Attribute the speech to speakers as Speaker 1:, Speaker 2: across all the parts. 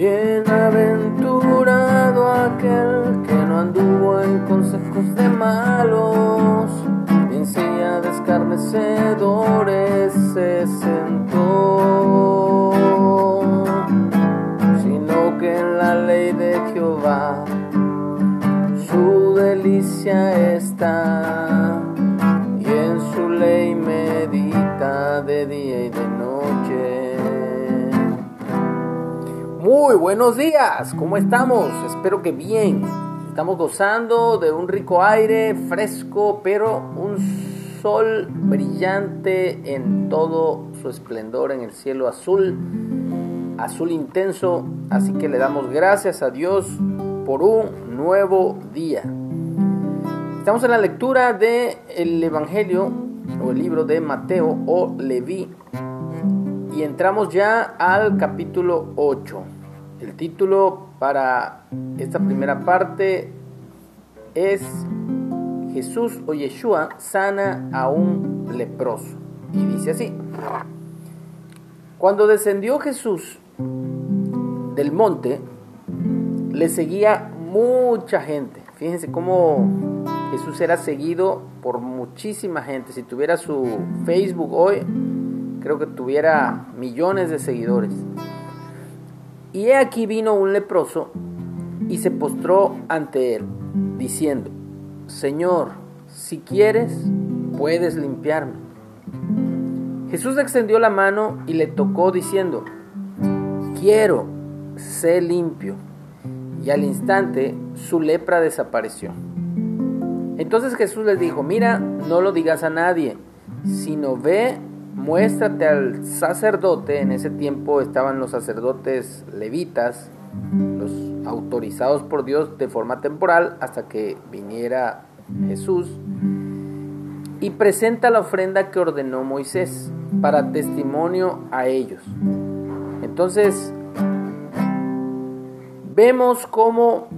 Speaker 1: Bienaventurado aquel que no anduvo en consejos de malos, ni en silla de escarnecedores se sentó, sino que en la ley de Jehová su delicia está, y en su ley medita de día y de noche. Muy buenos días, ¿cómo estamos? Espero que bien. Estamos gozando de un rico aire fresco, pero un sol brillante en todo su esplendor en el cielo azul, azul intenso. Así que le damos gracias a Dios por un nuevo día. Estamos en la lectura del el Evangelio o el libro de Mateo o Leví y entramos ya al capítulo 8. El título para esta primera parte es Jesús o Yeshua sana a un leproso. Y dice así. Cuando descendió Jesús del monte, le seguía mucha gente. Fíjense cómo Jesús era seguido por muchísima gente. Si tuviera su Facebook hoy, creo que tuviera millones de seguidores. Y he aquí vino un leproso y se postró ante él, diciendo, Señor, si quieres, puedes limpiarme. Jesús extendió la mano y le tocó diciendo, quiero, sé limpio. Y al instante su lepra desapareció. Entonces Jesús les dijo, mira, no lo digas a nadie, sino ve muéstrate al sacerdote, en ese tiempo estaban los sacerdotes levitas, los autorizados por Dios de forma temporal hasta que viniera Jesús, y presenta la ofrenda que ordenó Moisés para testimonio a ellos. Entonces, vemos cómo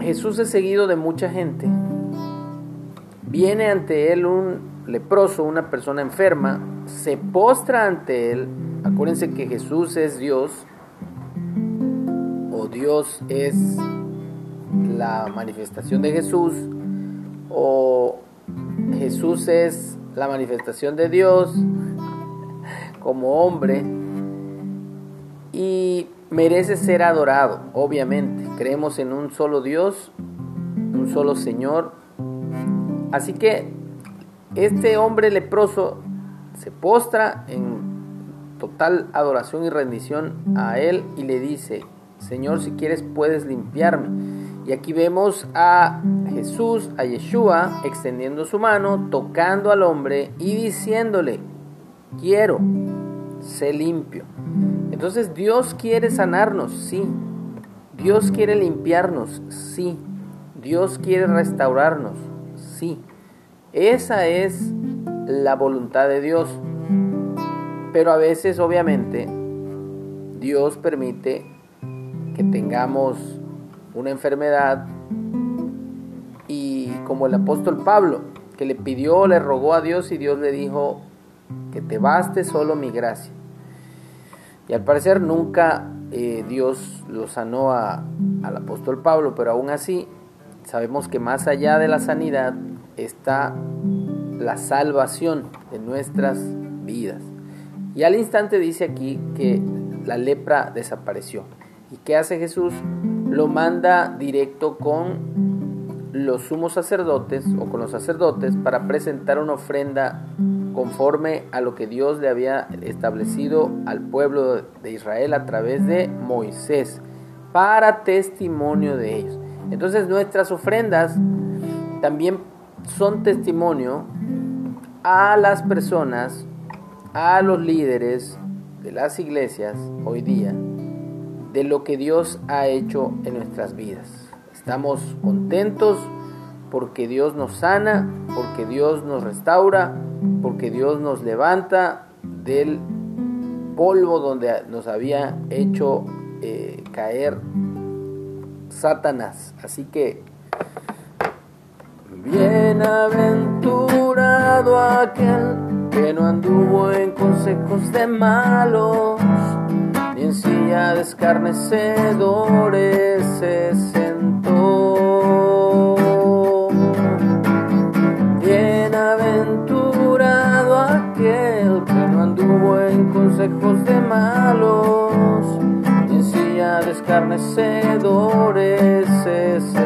Speaker 1: Jesús es seguido de mucha gente. Viene ante él un leproso, una persona enferma, se postra ante él. Acuérdense que Jesús es Dios, o Dios es la manifestación de Jesús, o Jesús es la manifestación de Dios como hombre y merece ser adorado, obviamente. Creemos en un solo Dios, un solo Señor. Así que este hombre leproso se postra en total adoración y rendición a él y le dice, Señor, si quieres puedes limpiarme. Y aquí vemos a Jesús, a Yeshua, extendiendo su mano, tocando al hombre y diciéndole, quiero, sé limpio. Entonces Dios quiere sanarnos, sí. Dios quiere limpiarnos, sí. Dios quiere restaurarnos, sí. Esa es la voluntad de Dios. Pero a veces, obviamente, Dios permite que tengamos una enfermedad y como el apóstol Pablo, que le pidió, le rogó a Dios y Dios le dijo, que te baste solo mi gracia. Y al parecer nunca eh, Dios lo sanó a, al apóstol Pablo, pero aún así sabemos que más allá de la sanidad, está la salvación de nuestras vidas. Y al instante dice aquí que la lepra desapareció. ¿Y qué hace Jesús? Lo manda directo con los sumos sacerdotes o con los sacerdotes para presentar una ofrenda conforme a lo que Dios le había establecido al pueblo de Israel a través de Moisés, para testimonio de ellos. Entonces nuestras ofrendas también son testimonio a las personas, a los líderes de las iglesias hoy día, de lo que Dios ha hecho en nuestras vidas. Estamos contentos porque Dios nos sana, porque Dios nos restaura, porque Dios nos levanta del polvo donde nos había hecho eh, caer Satanás. Así que Bienaventurado aquel que no anduvo en consejos de malos, ni en silla de escarnecedores se sentó. Bienaventurado aquel que no anduvo en consejos de malos, y en silla de escarnecedores se sentó,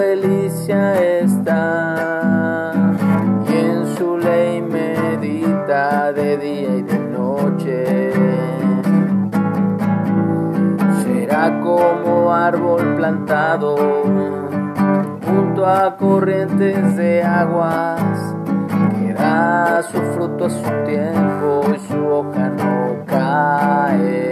Speaker 1: delicia está y en su ley medita de día y de noche. Será como árbol plantado junto a corrientes de aguas, que da su fruto a su tiempo y su hoja no cae.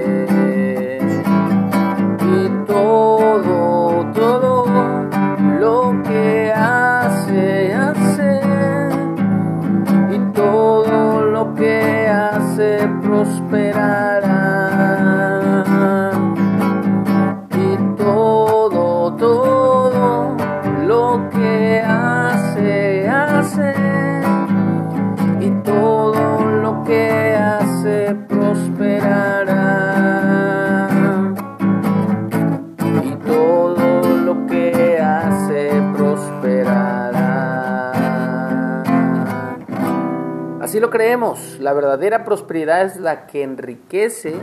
Speaker 1: Creemos. La verdadera prosperidad es la que enriquece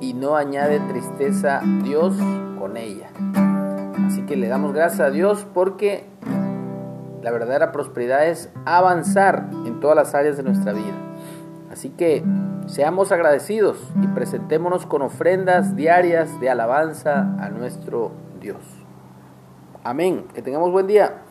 Speaker 1: y no añade tristeza Dios con ella. Así que le damos gracias a Dios porque la verdadera prosperidad es avanzar en todas las áreas de nuestra vida. Así que seamos agradecidos y presentémonos con ofrendas diarias de alabanza a nuestro Dios. Amén. Que tengamos buen día.